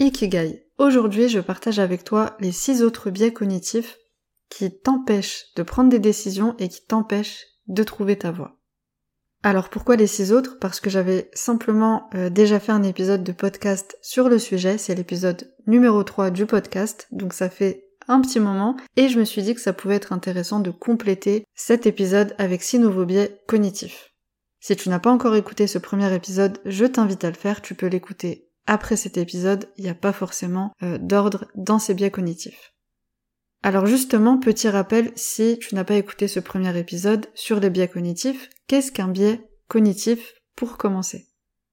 Ikigai. Aujourd'hui, je partage avec toi les six autres biais cognitifs qui t'empêchent de prendre des décisions et qui t'empêchent de trouver ta voie. Alors pourquoi les six autres? Parce que j'avais simplement euh, déjà fait un épisode de podcast sur le sujet, c'est l'épisode numéro 3 du podcast, donc ça fait un petit moment, et je me suis dit que ça pouvait être intéressant de compléter cet épisode avec six nouveaux biais cognitifs. Si tu n'as pas encore écouté ce premier épisode, je t'invite à le faire, tu peux l'écouter après cet épisode, il n'y a pas forcément euh, d'ordre dans ces biais cognitifs. Alors justement, petit rappel, si tu n'as pas écouté ce premier épisode sur les biais cognitifs, qu'est-ce qu'un biais cognitif pour commencer?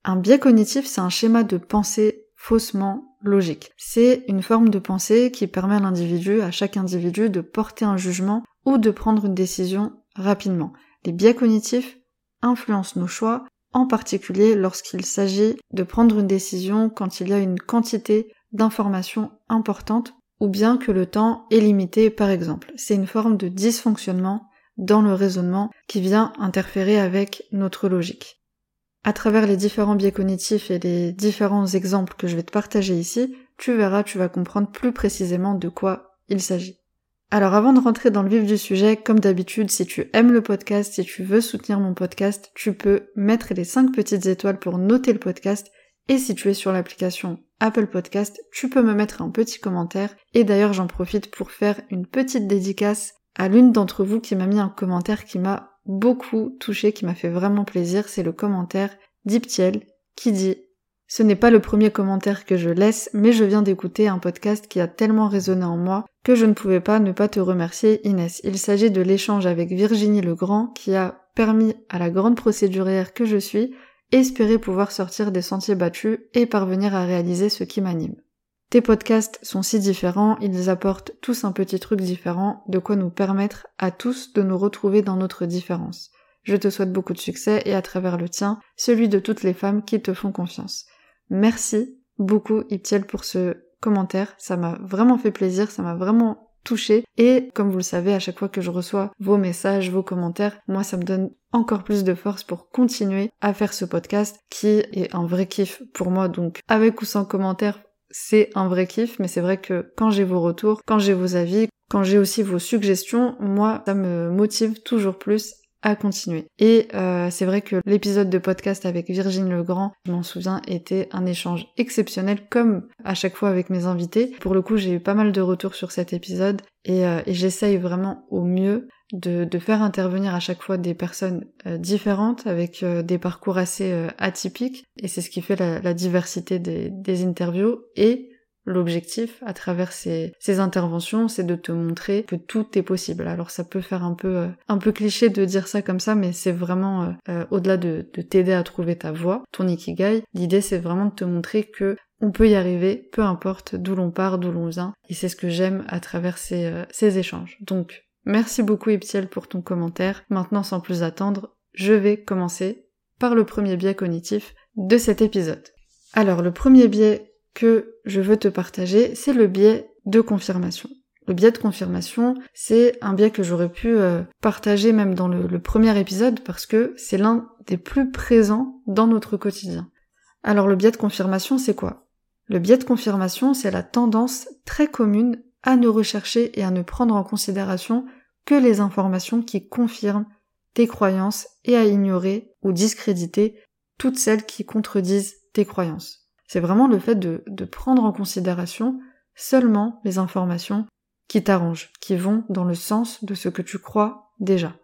Un biais cognitif, c'est un schéma de pensée faussement logique. C'est une forme de pensée qui permet à l'individu, à chaque individu, de porter un jugement ou de prendre une décision rapidement. Les biais cognitifs influence nos choix, en particulier lorsqu'il s'agit de prendre une décision quand il y a une quantité d'informations importantes ou bien que le temps est limité par exemple. C'est une forme de dysfonctionnement dans le raisonnement qui vient interférer avec notre logique. À travers les différents biais cognitifs et les différents exemples que je vais te partager ici, tu verras, tu vas comprendre plus précisément de quoi il s'agit. Alors avant de rentrer dans le vif du sujet, comme d'habitude, si tu aimes le podcast, si tu veux soutenir mon podcast, tu peux mettre les 5 petites étoiles pour noter le podcast. Et si tu es sur l'application Apple Podcast, tu peux me mettre un petit commentaire. Et d'ailleurs, j'en profite pour faire une petite dédicace à l'une d'entre vous qui m'a mis un commentaire qui m'a beaucoup touché, qui m'a fait vraiment plaisir. C'est le commentaire d'Iptiel qui dit ce n'est pas le premier commentaire que je laisse, mais je viens d'écouter un podcast qui a tellement résonné en moi que je ne pouvais pas ne pas te remercier Inès. Il s'agit de l'échange avec Virginie Legrand qui a permis à la grande procédurière que je suis espérer pouvoir sortir des sentiers battus et parvenir à réaliser ce qui m'anime. Tes podcasts sont si différents, ils apportent tous un petit truc différent, de quoi nous permettre à tous de nous retrouver dans notre différence. Je te souhaite beaucoup de succès et à travers le tien, celui de toutes les femmes qui te font confiance. Merci beaucoup Iptiel pour ce commentaire, ça m'a vraiment fait plaisir, ça m'a vraiment touché et comme vous le savez à chaque fois que je reçois vos messages, vos commentaires, moi ça me donne encore plus de force pour continuer à faire ce podcast qui est un vrai kiff pour moi. Donc avec ou sans commentaires c'est un vrai kiff. Mais c'est vrai que quand j'ai vos retours, quand j'ai vos avis, quand j'ai aussi vos suggestions, moi ça me motive toujours plus à continuer. Et euh, c'est vrai que l'épisode de podcast avec Virginie Legrand, je m'en souviens, était un échange exceptionnel, comme à chaque fois avec mes invités. Pour le coup, j'ai eu pas mal de retours sur cet épisode et, euh, j'essaye vraiment au mieux de, faire intervenir à chaque fois des personnes euh, différentes avec des parcours assez atypiques. Et c'est ce qui fait la, diversité des, des interviews et L'objectif à travers ces, interventions, c'est de te montrer que tout est possible. Alors ça peut faire un peu euh, un peu cliché de dire ça comme ça, mais c'est vraiment euh, euh, au-delà de, t'aider à trouver ta voie, ton ikigai. L'idée c'est vraiment de te montrer que on peut y arriver, peu importe d'où l'on part, d'où l'on vient. Et c'est ce que j'aime à travers ces, échanges. Donc merci beaucoup Eptiel pour ton commentaire. Maintenant sans plus attendre, je vais commencer par le premier biais cognitif de cet épisode. Alors le premier biais que je veux te partager, c'est le biais de confirmation. Le biais de confirmation, c'est un biais que j'aurais pu euh, partager même dans le, premier épisode parce que c'est l'un des plus présents dans notre quotidien. Alors le biais de confirmation, c'est quoi? Le biais de confirmation, c'est la tendance très commune à ne rechercher et à ne prendre en considération que les informations qui confirment tes croyances et à ignorer ou discréditer toutes celles qui contredisent tes croyances. C'est vraiment le fait de, prendre en considération seulement les informations qui t'arrangent, qui vont dans le sens de ce que tu crois déjà.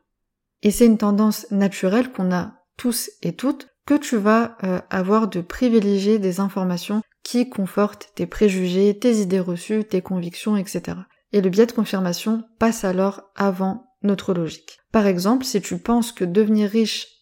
Et c'est une tendance naturelle qu'on a tous et toutes que tu vas euh, avoir de privilégier des informations qui confortent tes préjugés, tes idées reçues, tes convictions, etc. Et le biais de confirmation passe alors avant notre logique. Par exemple, si tu penses que devenir riche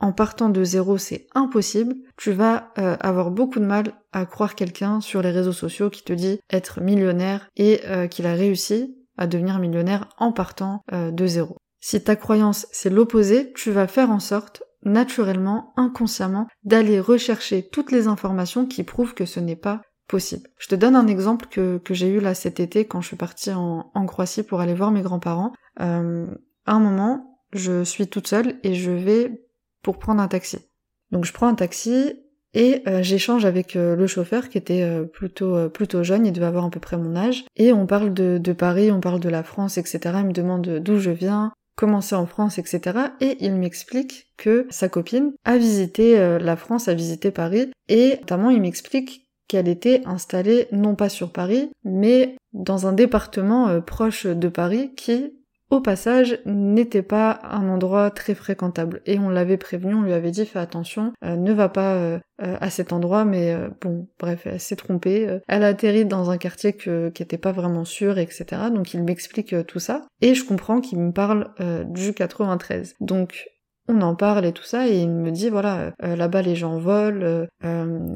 en partant de zéro, c'est impossible, tu vas euh, avoir beaucoup de mal à croire quelqu'un sur les réseaux sociaux qui te dit être millionnaire et euh, qu'il a réussi à devenir millionnaire en partant euh, de zéro. Si ta croyance c'est l'opposé, tu vas faire en sorte naturellement, inconsciemment, d'aller rechercher toutes les informations qui prouvent que ce n'est pas possible. Je te donne un exemple que, que j'ai eu là cet été quand je suis partie en, en Croatie pour aller voir mes grands-parents. Euh, à un moment, je suis toute seule et je vais pour prendre un taxi. Donc je prends un taxi et euh, j'échange avec euh, le chauffeur qui était euh, plutôt plutôt jeune, il devait avoir à peu près mon âge, et on parle de, de Paris, on parle de la France, etc. Il me demande d'où je viens, comment c'est en France, etc. Et il m'explique que sa copine a visité la France, a visité Paris, et notamment il m'explique qu'elle était installée non pas sur Paris, mais dans un département proche de Paris qui au passage, n'était pas un endroit très fréquentable. Et on l'avait prévenu, on lui avait dit fais attention, euh, ne va pas euh, euh, à cet endroit, mais bon, bref, elle s'est trompée. elle a atterri dans un quartier que, qui était pas vraiment sûr, etc. Donc il m'explique tout ça. Et je comprends qu'il me parle du 93. Donc on en parle et tout ça, et il me dit voilà, là-bas les gens volent,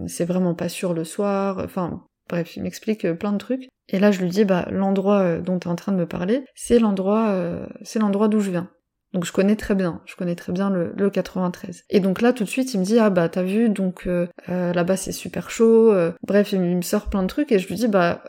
c'est vraiment pas sûr le soir, enfin Bref, il m'explique plein de trucs. Et là, je lui dis, bah, l'endroit euh, dont tu en train de me parler, c'est l'endroit, euh, c'est l'endroit d'où je viens. Donc je connais très bien, je connais très bien le, le 93. Et donc là, tout de suite, il me dit, ah bah, t'as vu, donc euh, là-bas, c'est super chaud. bref, il, me sort plein de trucs, et je lui dis, bah,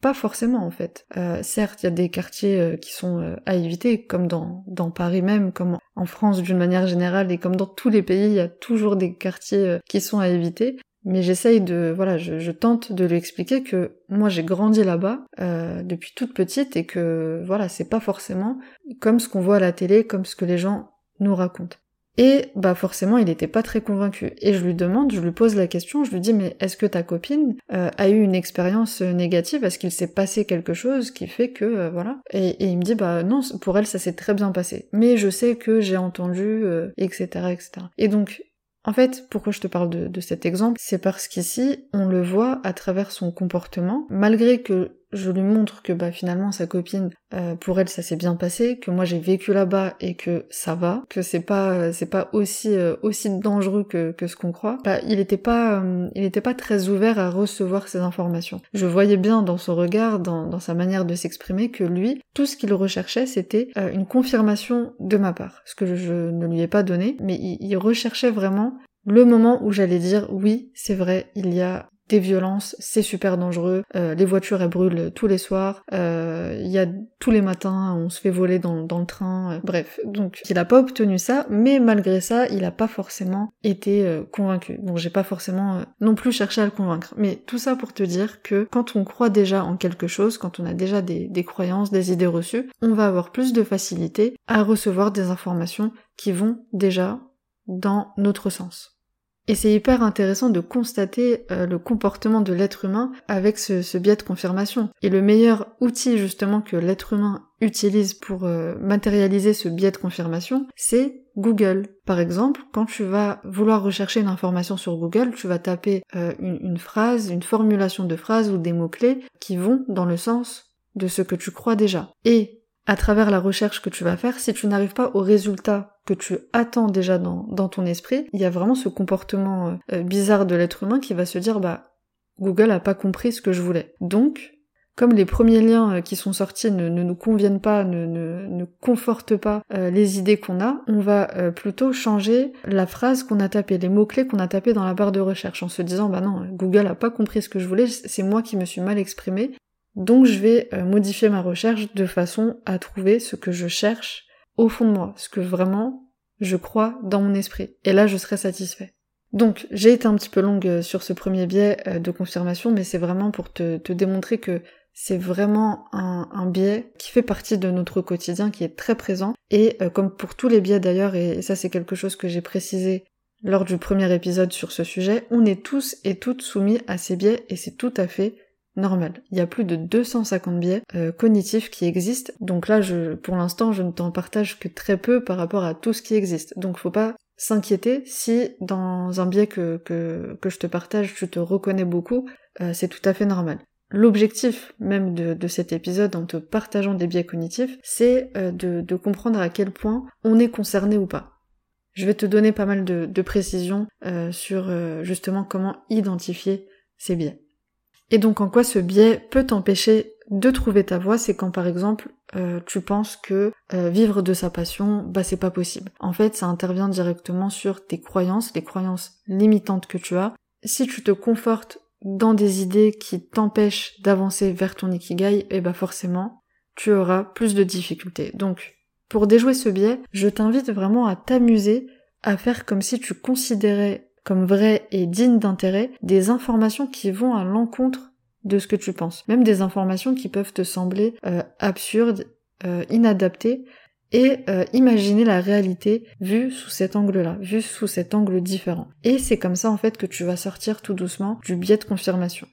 pas forcément, en fait. certes, il y a des quartiers qui sont à éviter, comme dans, dans Paris même, comme en France d'une manière générale, et comme dans tous les pays, il y a toujours des quartiers qui sont à éviter mais j'essaye de voilà je, tente de lui expliquer que moi j'ai grandi là-bas euh, depuis toute petite et que voilà c'est pas forcément comme ce qu'on voit à la télé comme ce que les gens nous racontent. Et bah forcément il était pas très convaincu. Et je lui demande je lui pose la question je lui dis mais est-ce que ta copine euh, a eu une expérience négative? Est-ce qu'il s'est passé quelque chose qui fait que euh, voilà? Et, et, il me dit bah non pour elle ça s'est très bien passé. Mais je sais que j'ai entendu etc etc et donc en fait, pourquoi je te parle de, cet exemple, c'est parce qu'ici, on le voit à travers son comportement, malgré que je lui montre que bah finalement sa copine euh, pour elle ça s'est bien passé que moi j'ai vécu là-bas et que ça va que c'est pas euh, c'est pas aussi euh, aussi dangereux que, que ce qu'on croit. Bah, il était pas il était pas très ouvert à recevoir ces informations. Je voyais bien dans son regard dans, dans sa manière de s'exprimer que lui tout ce qu'il recherchait c'était une confirmation de ma part. Ce que je, ne lui ai pas donné mais il recherchait vraiment le moment où j'allais dire oui, c'est vrai, il y a des violences, c'est super dangereux, euh, les voitures elles brûlent tous les soirs, euh, il y a tous les matins on se fait voler dans, le train, euh, bref. Donc il a pas obtenu ça, mais malgré ça il a pas forcément été convaincu. Donc j'ai pas forcément non plus cherché à le convaincre. Mais tout ça pour te dire que quand on croit déjà en quelque chose, quand on a déjà des, des croyances, des idées reçues, on va avoir plus de facilité à recevoir des informations qui vont déjà dans notre sens. Et c'est hyper intéressant de constater euh, le comportement de l'être humain avec ce, biais de confirmation. Et le meilleur outil justement que l'être humain utilise pour euh, matérialiser ce biais de confirmation, c'est Google. Par exemple, quand tu vas vouloir rechercher une information sur Google, tu vas taper euh, une, une phrase, une formulation de phrase ou des mots-clés qui vont dans le sens de ce que tu crois déjà. Et à travers la recherche que tu vas faire, si tu n'arrives pas au résultat que tu attends déjà dans, ton esprit, il y a vraiment ce comportement euh, euh, bizarre de l'être humain qui va se dire bah Google a pas compris ce que je voulais. Donc, comme les premiers liens euh, qui sont sortis ne, nous conviennent pas, ne confortent pas les idées qu'on a, on va plutôt changer la phrase qu'on a tapée, les mots-clés qu'on a tapés dans la barre de recherche en se disant bah non, Google a pas compris ce que je voulais, c'est moi qui me suis mal exprimé, donc je vais euh, modifier ma recherche de façon à trouver ce que je cherche au fond de moi, ce que vraiment je crois dans mon esprit. Et là, je serai satisfait. Donc, j'ai été un petit peu longue euh, sur ce premier biais euh, de confirmation, mais c'est vraiment pour te, démontrer que c'est vraiment un, biais qui fait partie de notre quotidien, qui est très présent. Et comme pour tous les biais d'ailleurs, et ça c'est quelque chose que j'ai précisé lors du premier épisode sur ce sujet, on est tous et toutes soumis à ces biais et c'est tout à fait normal. Il y a plus de 250 biais euh, cognitifs qui existent, donc là, je, pour l'instant, je ne t'en partage que très peu par rapport à tout ce qui existe. Donc faut pas s'inquiéter si dans un biais que, que, que, je te partage, tu te reconnais beaucoup, euh, c'est tout à fait normal. L'objectif même de, de, cet épisode en te partageant des biais cognitifs, c'est euh, de, de comprendre à quel point on est concerné ou pas. Je vais te donner pas mal de, précisions euh, sur justement comment identifier ces biais. Et donc en quoi ce biais peut t'empêcher de trouver ta voie, c'est quand par exemple euh, tu penses que vivre de sa passion, bah c'est pas possible. En fait, ça intervient directement sur tes croyances, les croyances limitantes que tu as. Si tu te confortes dans des idées qui t'empêchent d'avancer vers ton ikigai, et eh bah forcément, tu auras plus de difficultés. Donc, pour déjouer ce biais, je t'invite vraiment à t'amuser à faire comme si tu considérais comme vrai et digne d'intérêt des informations qui vont à l'encontre de ce que tu penses. Même des informations qui peuvent te sembler euh, absurdes, euh, inadaptées, et euh, imaginer la réalité vue sous cet angle-là, vue sous cet angle différent. Et c'est comme ça en fait que tu vas sortir tout doucement du biais de confirmation.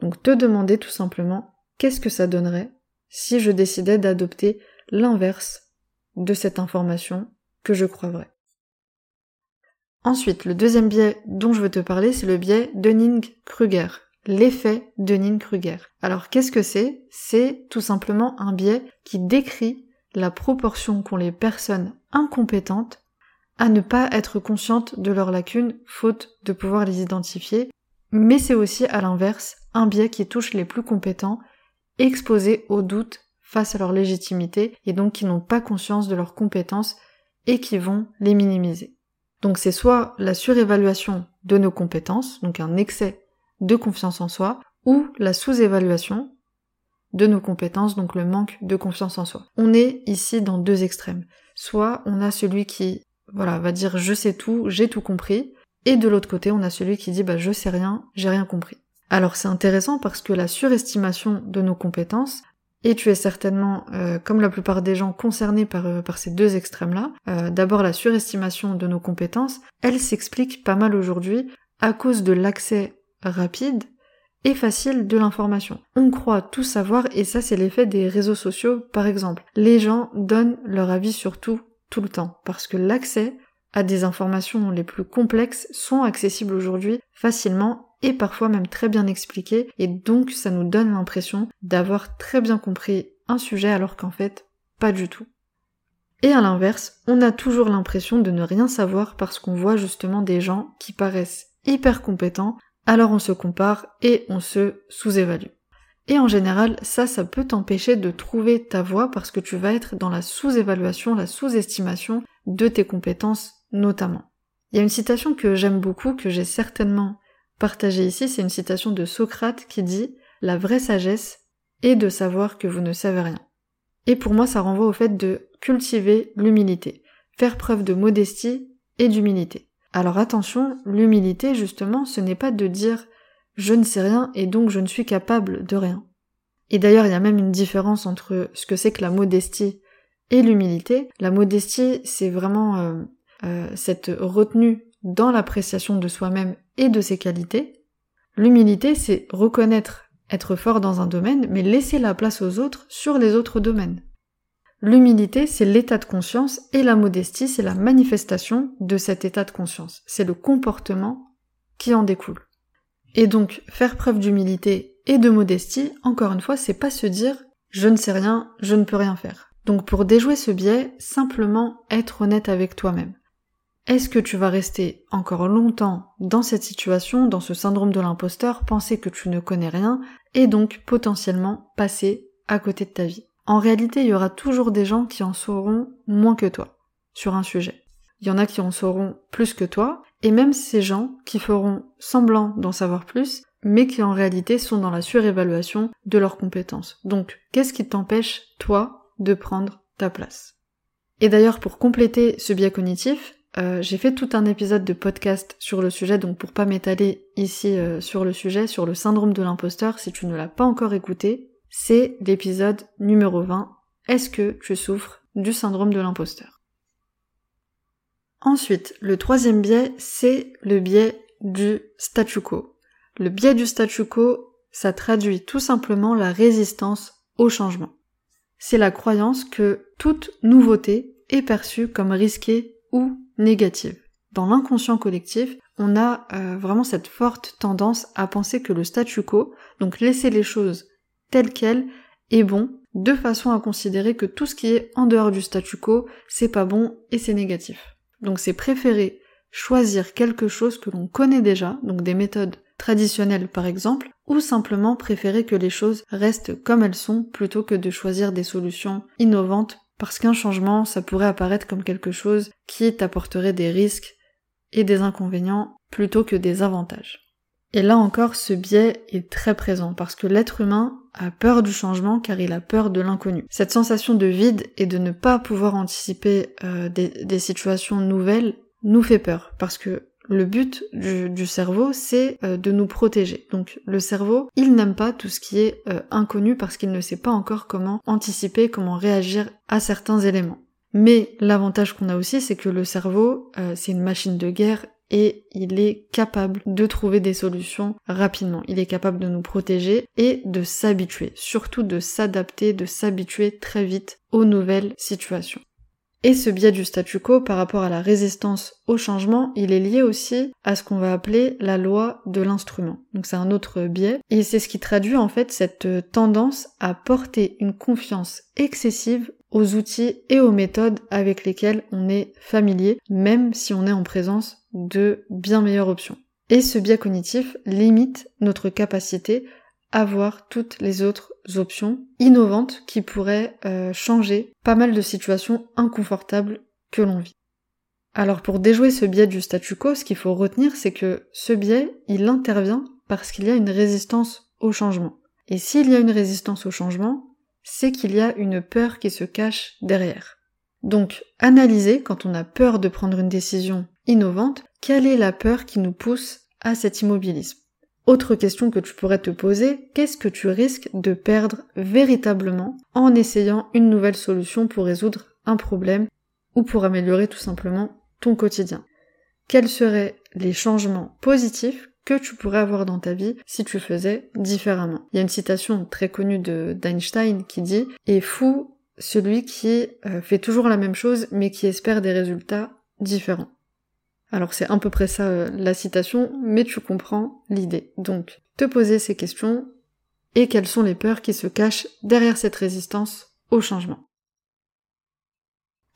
Donc te demander tout simplement qu'est-ce que ça donnerait si je décidais d'adopter l'inverse de cette information que je crois vraie. Ensuite, le deuxième biais dont je veux te parler, c'est le biais Dunning-Kruger, l'effet Dunning-Kruger. Alors qu'est-ce que c'est? C'est tout simplement un biais qui décrit la proportion qu'ont les personnes incompétentes à ne pas être conscientes de leurs lacunes, faute de pouvoir les identifier, mais c'est aussi à l'inverse un biais qui touche les plus compétents, exposés aux doutes face à leur légitimité et donc qui n'ont pas conscience de leurs compétences et qui vont les minimiser. Donc c'est soit la surévaluation de nos compétences, donc un excès de confiance en soi, ou la sous-évaluation, de nos compétences, donc le manque de confiance en soi. On est ici dans deux extrêmes. Soit on a celui qui, voilà, va dire je sais tout, j'ai tout compris, et de l'autre côté on a celui qui dit bah je sais rien, j'ai rien compris. Alors c'est intéressant parce que la surestimation de nos compétences, et tu es certainement, euh, comme la plupart des gens, concernés par, euh, par ces deux extrêmes-là, euh, d'abord la surestimation de nos compétences, elle s'explique pas mal aujourd'hui à cause de l'accès rapide et facile de l'information. On croit tout savoir et ça c'est l'effet des réseaux sociaux par exemple. Les gens donnent leur avis sur tout tout le temps parce que l'accès à des informations les plus complexes sont accessibles aujourd'hui facilement et parfois même très bien expliquées et donc ça nous donne l'impression d'avoir très bien compris un sujet alors qu'en fait pas du tout. Et à l'inverse, on a toujours l'impression de ne rien savoir parce qu'on voit justement des gens qui paraissent hyper compétents alors on se compare et on se sous-évalue. Et en général, ça, ça peut t'empêcher de trouver ta voie parce que tu vas être dans la sous-évaluation, la sous-estimation de tes compétences notamment. Il y a une citation que j'aime beaucoup, que j'ai certainement partagée ici, c'est une citation de Socrate qui dit La vraie sagesse est de savoir que vous ne savez rien. Et pour moi, ça renvoie au fait de cultiver l'humilité, faire preuve de modestie et d'humilité. Alors attention, l'humilité justement, ce n'est pas de dire je ne sais rien et donc je ne suis capable de rien. Et d'ailleurs, il y a même une différence entre ce que c'est que la modestie et l'humilité. La modestie, c'est vraiment euh, euh, cette retenue dans l'appréciation de soi-même et de ses qualités. L'humilité, c'est reconnaître être fort dans un domaine, mais laisser la place aux autres sur les autres domaines. L'humilité, c'est l'état de conscience et la modestie, c'est la manifestation de cet état de conscience. C'est le comportement qui en découle. Et donc, faire preuve d'humilité et de modestie, encore une fois, c'est pas se dire je ne sais rien, je ne peux rien faire. Donc pour déjouer ce biais, simplement être honnête avec toi-même. Est-ce que tu vas rester encore longtemps dans cette situation, dans ce syndrome de l'imposteur, penser que tu ne connais rien, et donc potentiellement passer à côté de ta vie? En réalité, il y aura toujours des gens qui en sauront moins que toi sur un sujet. Il y en a qui en sauront plus que toi, et même ces gens qui feront semblant d'en savoir plus, mais qui en réalité sont dans la surévaluation de leurs compétences. Donc, qu'est-ce qui t'empêche, toi, de prendre ta place? Et d'ailleurs, pour compléter ce biais cognitif, euh, j'ai fait tout un épisode de podcast sur le sujet, donc pour pas m'étaler ici euh, sur le sujet, sur le syndrome de l'imposteur, si tu ne l'as pas encore écouté, c'est l'épisode numéro 20. Est-ce que tu souffres du syndrome de l'imposteur? Ensuite, le troisième biais, c'est le biais du statu quo. Le biais du statu quo, ça traduit tout simplement la résistance au changement. C'est la croyance que toute nouveauté est perçue comme risquée ou négative. Dans l'inconscient collectif, on a euh, vraiment cette forte tendance à penser que le statu quo, donc laisser les choses tel quel est bon, de façon à considérer que tout ce qui est en dehors du statu quo, c'est pas bon et c'est négatif. Donc c'est préférer choisir quelque chose que l'on connaît déjà, donc des méthodes traditionnelles par exemple, ou simplement préférer que les choses restent comme elles sont plutôt que de choisir des solutions innovantes parce qu'un changement, ça pourrait apparaître comme quelque chose qui t'apporterait des risques et des inconvénients plutôt que des avantages. Et là encore, ce biais est très présent parce que l'être humain a peur du changement car il a peur de l'inconnu. Cette sensation de vide et de ne pas pouvoir anticiper euh, des, situations nouvelles nous fait peur parce que le but du, cerveau, c'est euh, de nous protéger. Donc le cerveau, il n'aime pas tout ce qui est euh, inconnu parce qu'il ne sait pas encore comment anticiper, comment réagir à certains éléments. Mais l'avantage qu'on a aussi, c'est que le cerveau, c'est une machine de guerre et il est capable de trouver des solutions rapidement. Il est capable de nous protéger et de s'habituer, surtout de s'adapter, de s'habituer très vite aux nouvelles situations. Et ce biais du statu quo par rapport à la résistance au changement, il est lié aussi à ce qu'on va appeler la loi de l'instrument. Donc c'est un autre biais, et c'est ce qui traduit en fait cette tendance à porter une confiance excessive aux outils et aux méthodes avec lesquelles on est familier, même si on est en présence de bien meilleures options. Et ce biais cognitif limite notre capacité à voir toutes les autres options innovantes qui pourraient euh, changer pas mal de situations inconfortables que l'on vit. Alors pour déjouer ce biais du statu quo, ce qu'il faut retenir, c'est que ce biais, il intervient parce qu'il y a une résistance au changement. Et s'il y a une résistance au changement, c'est qu'il y a une peur qui se cache derrière. Donc, analyser quand on a peur de prendre une décision innovante, quelle est la peur qui nous pousse à cet immobilisme? Autre question que tu pourrais te poser, qu'est-ce que tu risques de perdre véritablement en essayant une nouvelle solution pour résoudre un problème ou pour améliorer tout simplement ton quotidien? Quels seraient les changements positifs que tu pourrais avoir dans ta vie si tu faisais différemment? Il y a une citation très connue d'Einstein qui dit Est fou celui qui euh, fait toujours la même chose mais qui espère des résultats différents. Alors c'est à peu près ça euh, la citation, mais tu comprends l'idée. Donc, te poser ces questions et quelles sont les peurs qui se cachent derrière cette résistance au changement.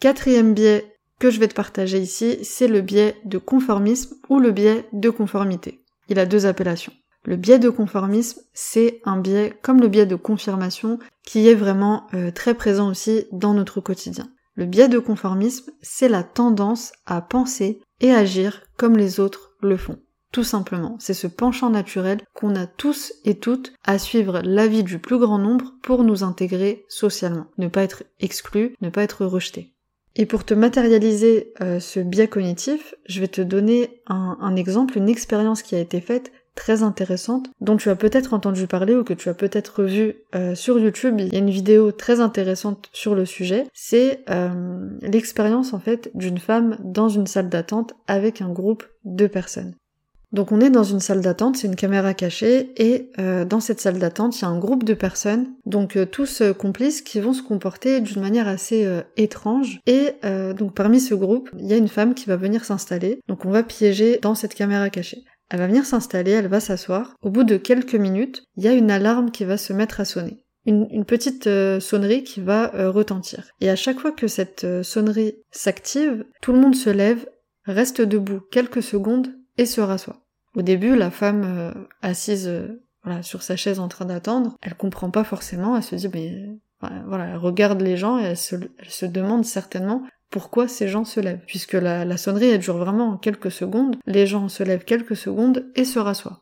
Quatrième biais que je vais te partager ici, c'est le biais de conformisme ou le biais de conformité il a deux appellations. Le biais de conformisme, c'est un biais comme le biais de confirmation qui est vraiment euh, très présent aussi dans notre quotidien. Le biais de conformisme, c'est la tendance à penser et agir comme les autres le font. Tout simplement, c'est ce penchant naturel qu'on a tous et toutes à suivre l'avis du plus grand nombre pour nous intégrer socialement, ne pas être exclu, ne pas être rejeté. Et pour te matérialiser euh, ce biais cognitif, je vais te donner un, exemple, une expérience qui a été faite très intéressante, dont tu as peut-être entendu parler ou que tu as peut-être vu euh, sur YouTube. Il y a une vidéo très intéressante sur le sujet. C'est euh, l'expérience en fait d'une femme dans une salle d'attente avec un groupe de personnes. Donc on est dans une salle d'attente, c'est une caméra cachée, et euh, dans cette salle d'attente, il y a un groupe de personnes, donc tous complices, qui vont se comporter d'une manière assez étrange. Et donc parmi ce groupe, il y a une femme qui va venir s'installer, donc on va piéger dans cette caméra cachée. Elle va venir s'installer, elle va s'asseoir. Au bout de quelques minutes, il y a une alarme qui va se mettre à sonner. Une, petite sonnerie qui va retentir. Et à chaque fois que cette sonnerie s'active, tout le monde se lève, reste debout quelques secondes et se rassoit. Au début, la femme euh, assise euh, sur sa chaise en train d'attendre, elle comprend pas forcément, elle se dit mais voilà, elle regarde les gens et elle se demande certainement pourquoi ces gens se lèvent. Puisque la, sonnerie elle dure vraiment quelques secondes, les gens se lèvent quelques secondes et se rassoient.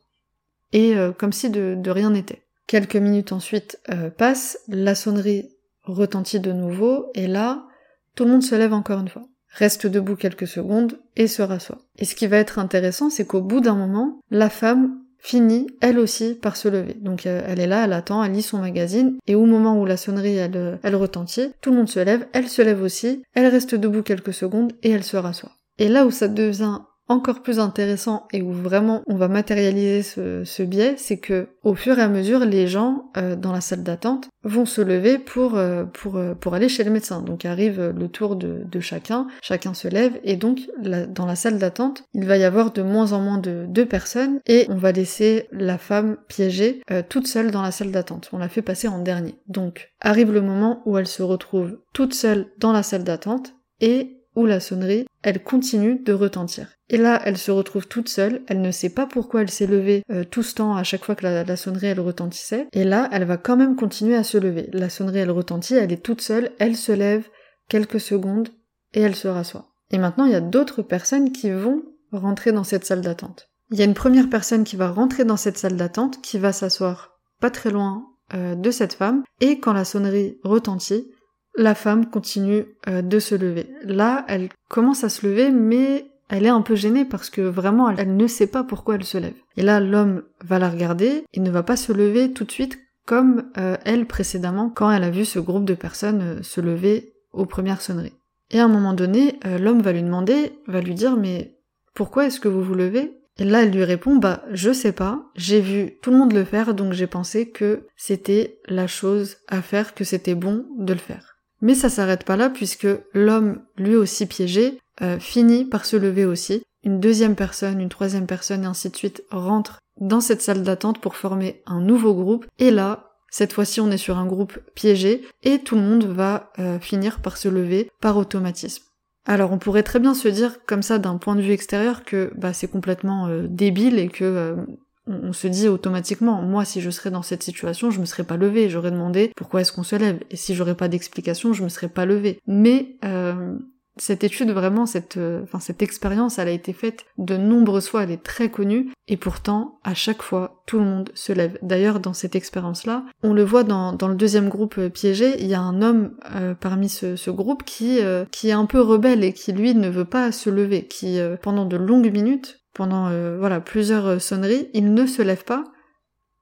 Et euh, comme si de, de rien n'était. Quelques minutes ensuite passent, la sonnerie retentit de nouveau, et là, tout le monde se lève encore une fois reste debout quelques secondes et se rassoit. Et ce qui va être intéressant, c'est qu'au bout d'un moment, la femme finit elle aussi par se lever. Donc euh, elle est là, elle attend, elle lit son magazine, et au moment où la sonnerie elle, euh, elle retentit, tout le monde se lève, elle se lève aussi, elle reste debout quelques secondes et elle se rassoit. Et là où ça devient encore plus intéressant et où vraiment on va matérialiser ce, biais, c'est que au fur et à mesure, les gens euh, dans la salle d'attente vont se lever pour euh, pour euh, pour aller chez le médecin. Donc arrive le tour de, chacun, chacun se lève et donc dans la salle d'attente, il va y avoir de moins en moins de, de personnes et on va laisser la femme piégée toute seule dans la salle d'attente. On la fait passer en dernier. Donc arrive le moment où elle se retrouve toute seule dans la salle d'attente et ou la sonnerie, elle continue de retentir. Et là, elle se retrouve toute seule, elle ne sait pas pourquoi elle s'est levée euh, tout ce temps à chaque fois que la, sonnerie elle retentissait, et là, elle va quand même continuer à se lever. La sonnerie elle retentit, elle est toute seule, elle se lève quelques secondes et elle se rassoit. Et maintenant, il y a d'autres personnes qui vont rentrer dans cette salle d'attente. Il y a une première personne qui va rentrer dans cette salle d'attente, qui va s'asseoir pas très loin euh, de cette femme, et quand la sonnerie retentit, la femme continue euh, de se lever. Là, elle commence à se lever, mais elle est un peu gênée parce que vraiment, elle, ne sait pas pourquoi elle se lève. Et là, l'homme va la regarder et ne va pas se lever tout de suite comme euh, elle précédemment quand elle a vu ce groupe de personnes se lever aux premières sonneries. Et à un moment donné, l'homme va lui demander, va lui dire mais pourquoi est-ce que vous vous levez? Et là, elle lui répond, bah, je sais pas, j'ai vu tout le monde le faire, donc j'ai pensé que c'était la chose à faire, que c'était bon de le faire. Mais ça s'arrête pas là, puisque l'homme, lui aussi piégé, euh, finit par se lever aussi. Une deuxième personne, une troisième personne, et ainsi de suite, rentre dans cette salle d'attente pour former un nouveau groupe, et là, cette fois-ci, on est sur un groupe piégé, et tout le monde va euh, finir par se lever par automatisme. Alors on pourrait très bien se dire comme ça d'un point de vue extérieur que bah, c'est complètement euh, débile et que on, se dit automatiquement moi si je serais dans cette situation je me serais pas levé j'aurais demandé pourquoi est-ce qu'on se lève. Et si j'aurais pas d'explication je me serais pas levé mais euh, cette étude, vraiment, cette, euh, cette expérience, elle a été faite de nombreuses fois, elle est très connue, et pourtant, à chaque fois, tout le monde se lève. D'ailleurs, dans cette expérience-là, on le voit dans, le deuxième groupe euh, piégé, il y a un homme euh, parmi ce, ce groupe qui, qui est un peu rebelle et qui, lui, ne veut pas se lever, qui, pendant de longues minutes, pendant, voilà, plusieurs sonneries, il ne se lève pas,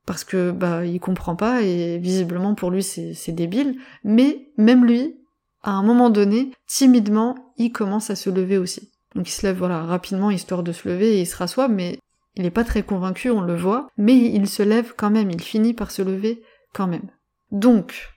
parce que, bah, il comprend pas, et visiblement, pour lui, c'est débile, mais même lui, à un moment donné, timidement, il commence à se lever aussi. Donc il se lève voilà rapidement histoire de se lever et il se rassoit, mais il n'est pas très convaincu, on le voit, mais il se lève quand même, il finit par se lever quand même. Donc,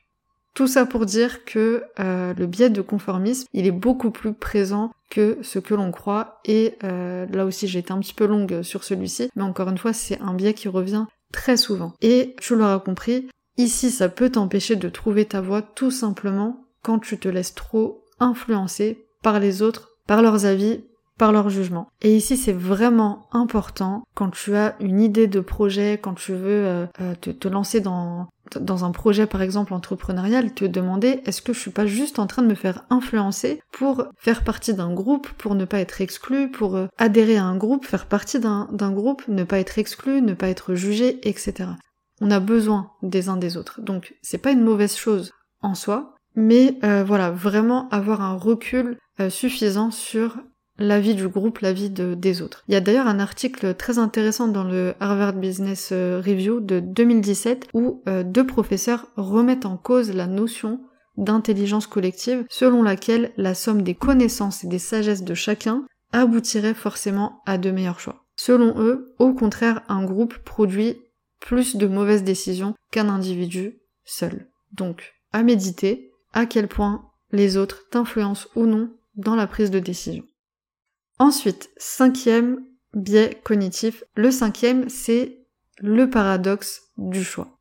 tout ça pour dire que euh, le biais de conformisme, il est beaucoup plus présent que ce que l'on croit, et euh, là aussi j'ai été un petit peu longue sur celui-ci, mais encore une fois c'est un biais qui revient très souvent. Et tu l'auras compris, ici ça peut t'empêcher de trouver ta voie tout simplement quand tu te laisses trop influencer par les autres, par leurs avis, leur jugement. Et ici, c'est vraiment important quand tu as une idée de projet, quand tu veux euh, euh, te, lancer dans, dans un projet par exemple entrepreneurial, te demander est-ce que je suis pas juste en train de me faire influencer pour faire partie d'un groupe, pour ne pas être exclu, pour euh, adhérer à un groupe, faire partie d'un groupe, ne pas être exclu, ne pas être jugé, etc. On a besoin des uns des autres. Donc c'est pas une mauvaise chose en soi, mais voilà, vraiment avoir un recul suffisant sur la vie du groupe, la vie des autres. Il y a d'ailleurs un article très intéressant dans le Harvard Business euh, Review de 2017 où deux professeurs remettent en cause la notion d'intelligence collective selon laquelle la somme des connaissances et des sagesses de chacun aboutirait forcément à de meilleurs choix. Selon eux, au contraire, un groupe produit plus de mauvaises décisions qu'un individu seul. Donc, à méditer, à quel point les autres t'influencent ou non dans la prise de décision. Ensuite, cinquième biais cognitif. Le cinquième, c'est le paradoxe du choix.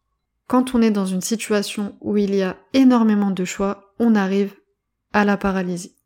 Quand on est dans une situation où il y a énormément de choix, on arrive à la paralysie.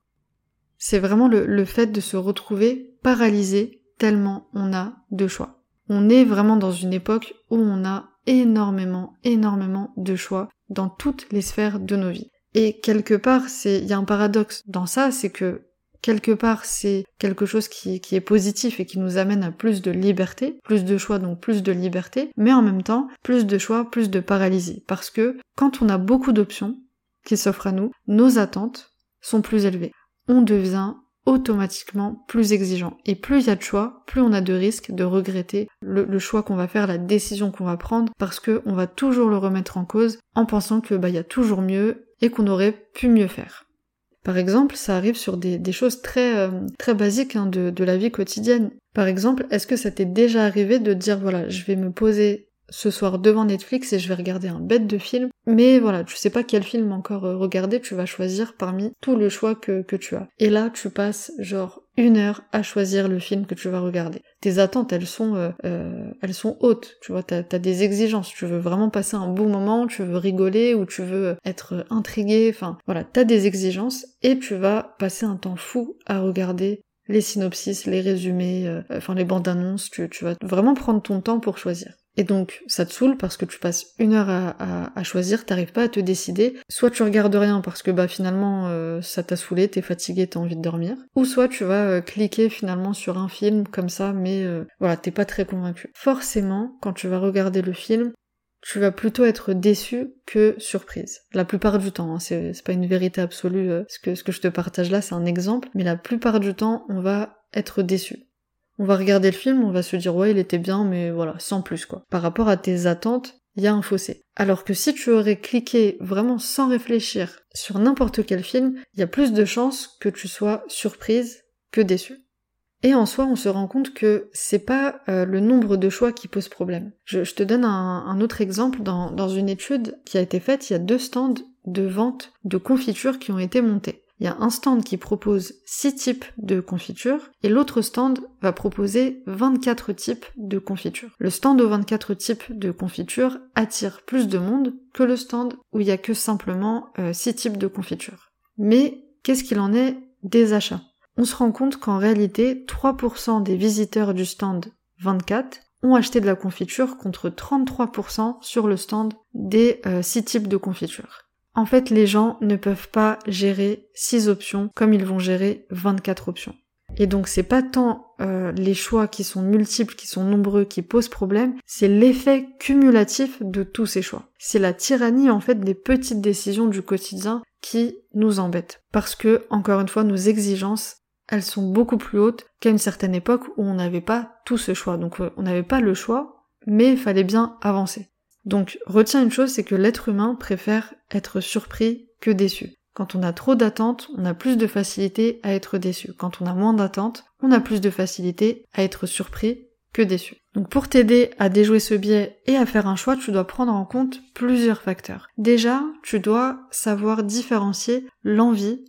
C'est vraiment le, fait de se retrouver paralysé tellement on a de choix. On est vraiment dans une époque où on a énormément, énormément de choix dans toutes les sphères de nos vies. Et quelque part, il y a un paradoxe dans ça, c'est que quelque part c'est quelque chose qui, est positif et qui nous amène à plus de liberté, plus de choix donc plus de liberté, mais en même temps plus de choix, plus de paralysie. Parce que quand on a beaucoup d'options qui s'offrent à nous, nos attentes sont plus élevées. On devient automatiquement plus exigeant. Et plus il y a de choix, plus on a de risques de regretter le, choix qu'on va faire, la décision qu'on va prendre, parce que on va toujours le remettre en cause en pensant que bah il y a toujours mieux et qu'on aurait pu mieux faire. Par exemple, ça arrive sur des, choses très, euh, très basiques hein, de, de la vie quotidienne. Par exemple, est-ce que ça t'est déjà arrivé de dire voilà, je vais me poser ce soir devant Netflix et je vais regarder un bête de film, mais voilà, tu sais pas quel film encore euh, regarder, tu vas choisir parmi tout le choix que, que tu as. Et là, tu passes genre une heure à choisir le film que tu vas regarder. Tes attentes, elles sont, euh, euh, elles sont hautes. Tu vois, t'as as des exigences. Tu veux vraiment passer un bon moment, tu veux rigoler ou tu veux être intrigué. Enfin, voilà, t'as des exigences et tu vas passer un temps fou à regarder les synopsis, les résumés, enfin les bandes annonces. Tu, tu vas vraiment prendre ton temps pour choisir. Et donc, ça te saoule parce que tu passes une heure à, choisir, t'arrives pas à te décider. Soit tu regardes rien parce que bah finalement euh, ça t'a saoulé, t'es fatigué, t'as envie de dormir. Ou soit tu vas euh, cliquer finalement sur un film comme ça, mais euh, voilà, t'es pas très convaincu. Forcément, quand tu vas regarder le film, tu vas plutôt être déçu que surprise. La plupart du temps, hein, c'est pas une vérité absolue. ce, que, ce que je te partage là, c'est un exemple, mais la plupart du temps, on va être déçu. On va regarder le film, on va se dire ouais il était bien mais voilà, sans plus quoi. Par rapport à tes attentes, il y a un fossé. Alors que si tu aurais cliqué vraiment sans réfléchir sur n'importe quel film, il y a plus de chances que tu sois surprise que déçue. Et en soi, on se rend compte que c'est pas euh, le nombre de choix qui pose problème. Je, te donne un, autre exemple dans, dans, une étude qui a été faite. Il y a deux stands de vente de confitures qui ont été montés il y a un stand qui propose 6 types de confitures et l'autre stand va proposer 24 types de confitures. Le stand aux 24 types de confitures attire plus de monde que le stand où il y a que simplement 6 euh, types de confitures. Mais qu'est-ce qu'il en est des achats? On se rend compte qu'en réalité, 3% des visiteurs du stand 24 ont acheté de la confiture contre 33% sur le stand des 6 euh, types de confitures. En fait, les gens ne peuvent pas gérer 6 options comme ils vont gérer 24 options. Et donc c'est pas tant euh, les choix qui sont multiples, qui sont nombreux, qui posent problème, c'est l'effet cumulatif de tous ces choix. C'est la tyrannie en fait des petites décisions du quotidien qui nous embête. Parce que, encore une fois, nos exigences, elles sont beaucoup plus hautes qu'à une certaine époque où on n'avait pas tout ce choix. Donc euh, on n'avait pas le choix, mais il fallait bien avancer. Donc retiens une chose, c'est que l'être humain préfère être surpris que déçu. Quand on a trop d'attentes, on a plus de facilité à être déçu. Quand on a moins d'attentes, on a plus de facilité à être surpris que déçu. Donc pour t'aider à déjouer ce biais et à faire un choix, tu dois prendre en compte plusieurs facteurs. Déjà, tu dois savoir différencier l'envie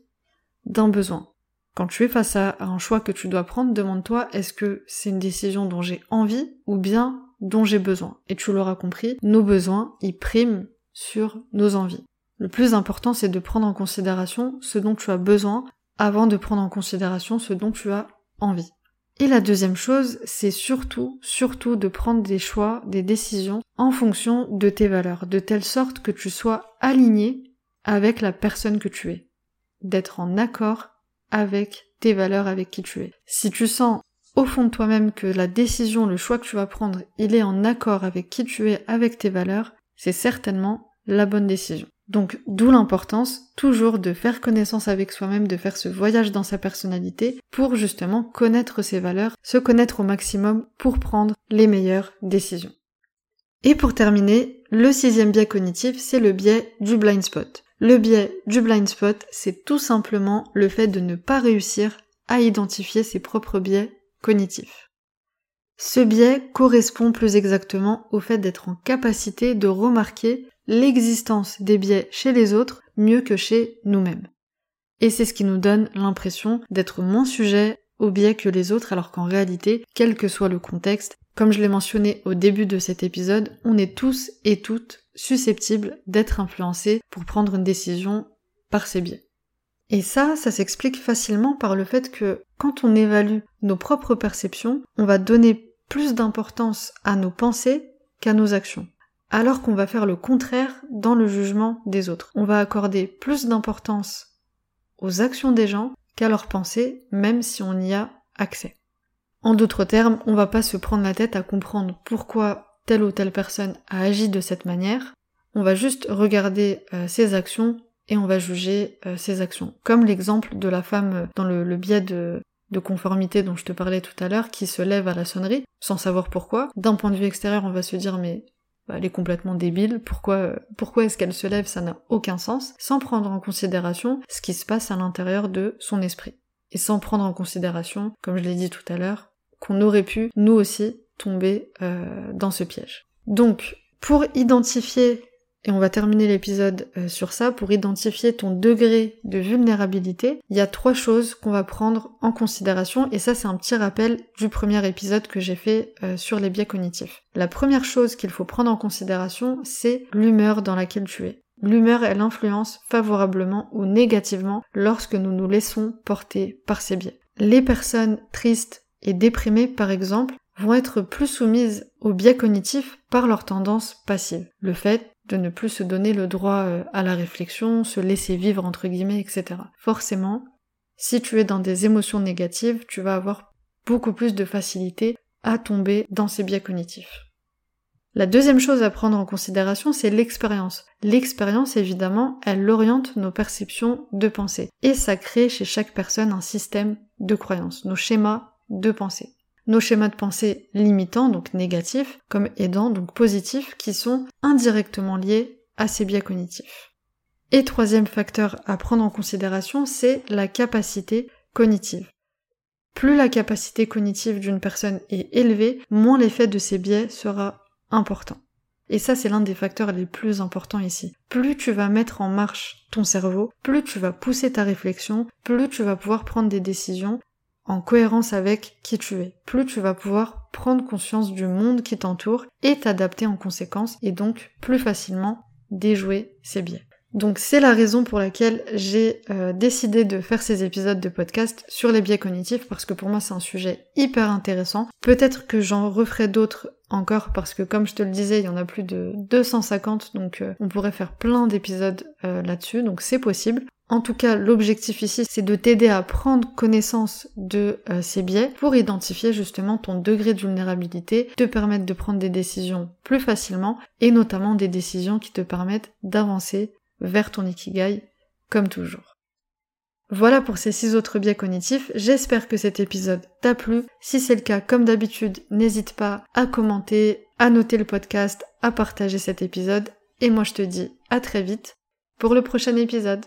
d'un besoin. Quand tu es face à un choix que tu dois prendre, demande-toi est-ce que c'est une décision dont j'ai envie ou bien dont j'ai besoin. Et tu l'auras compris, nos besoins, ils priment sur nos envies. Le plus important, c'est de prendre en considération ce dont tu as besoin avant de prendre en considération ce dont tu as envie. Et la deuxième chose, c'est surtout, surtout de prendre des choix, des décisions en fonction de tes valeurs, de telle sorte que tu sois aligné avec la personne que tu es. D'être en accord avec tes valeurs, avec qui tu es. Si tu sens au fond de toi-même que la décision, le choix que tu vas prendre, il est en accord avec qui tu es, avec tes valeurs, c'est certainement la bonne décision. Donc d'où l'importance toujours de faire connaissance avec soi-même, de faire ce voyage dans sa personnalité pour justement connaître ses valeurs, se connaître au maximum pour prendre les meilleures décisions. Et pour terminer, le sixième biais cognitif, c'est le biais du blind spot. Le biais du blind spot, c'est tout simplement le fait de ne pas réussir à identifier ses propres biais Ce biais correspond plus exactement au fait d'être en capacité de remarquer l'existence des biais chez les autres mieux que chez nous-mêmes. Et c'est ce qui nous donne l'impression d'être moins sujet aux biais que les autres alors qu'en réalité, quel que soit le contexte, comme je l'ai mentionné au début de cet épisode, on est tous et toutes susceptibles d'être influencés pour prendre une décision par ces biais. Et ça, ça s'explique facilement par le fait que quand on évalue nos propres perceptions, on va donner plus d'importance à nos pensées qu'à nos actions. Alors qu'on va faire le contraire dans le jugement des autres. On va accorder plus d'importance aux actions des gens qu'à leurs pensées, même si on y a accès. En d'autres termes, on va pas se prendre la tête à comprendre pourquoi telle ou telle personne a agi de cette manière. On va juste regarder euh, ses actions et on va juger euh, ses actions. Comme l'exemple de la femme euh, dans le, biais de, conformité dont je te parlais tout à l'heure qui se lève à la sonnerie sans savoir pourquoi. D'un point de vue extérieur, on va se dire mais bah, elle est complètement débile, pourquoi, euh, pourquoi est-ce qu'elle se lève, ça n'a aucun sens, sans prendre en considération ce qui se passe à l'intérieur de son esprit. Et sans prendre en considération, comme je l'ai dit tout à l'heure, qu'on aurait pu, nous aussi, tomber dans ce piège. Donc, pour identifier et on va terminer l'épisode euh, sur ça pour identifier ton degré de vulnérabilité. Il y a trois choses qu'on va prendre en considération et ça c'est un petit rappel du premier épisode que j'ai fait euh, sur les biais cognitifs. La première chose qu'il faut prendre en considération c'est l'humeur dans laquelle tu es. L'humeur, elle influence favorablement ou négativement lorsque nous nous laissons porter par ces biais. Les personnes tristes et déprimées, par exemple, vont être plus soumises aux biais cognitifs par leur tendance passive. Le fait de ne plus se donner le droit euh, à la réflexion, se laisser vivre entre guillemets, etc. Forcément, si tu es dans des émotions négatives, tu vas avoir beaucoup plus de facilité à tomber dans ces biais cognitifs. La deuxième chose à prendre en considération, c'est l'expérience. L'expérience, évidemment, elle oriente nos perceptions de pensée. Et ça crée chez chaque personne un système de croyances, nos schémas de pensée nos schémas de pensée limitants, donc négatifs, comme aidants, donc positifs, qui sont indirectement liés à ces biais cognitifs. Et troisième facteur à prendre en considération, c'est la capacité cognitive. Plus la capacité cognitive d'une personne est élevée, moins l'effet de ces biais sera important. Et ça, c'est l'un des facteurs les plus importants ici. Plus tu vas mettre en marche ton cerveau, plus tu vas pousser ta réflexion, plus tu vas pouvoir prendre des décisions en cohérence avec qui tu es. Plus tu vas pouvoir prendre conscience du monde qui t'entoure et t'adapter en conséquence et donc plus facilement déjouer ces biais. Donc c'est la raison pour laquelle j'ai euh, décidé de faire ces épisodes de podcast sur les biais cognitifs parce que pour moi c'est un sujet hyper intéressant. Peut-être que j'en referai d'autres encore parce que comme je te le disais il y en a plus de 250 donc euh, on pourrait faire plein d'épisodes euh, là-dessus donc c'est possible. En tout cas, l'objectif ici, c'est de t'aider à prendre connaissance de euh, ces biais pour identifier justement ton degré de vulnérabilité, te permettre de prendre des décisions plus facilement et notamment des décisions qui te permettent d'avancer vers ton ikigai comme toujours. Voilà pour ces six autres biais cognitifs, j'espère que cet épisode t'a plu. Si c'est le cas, comme d'habitude, n'hésite pas à commenter, à noter le podcast, à partager cet épisode, et moi je te dis à très vite pour le prochain épisode.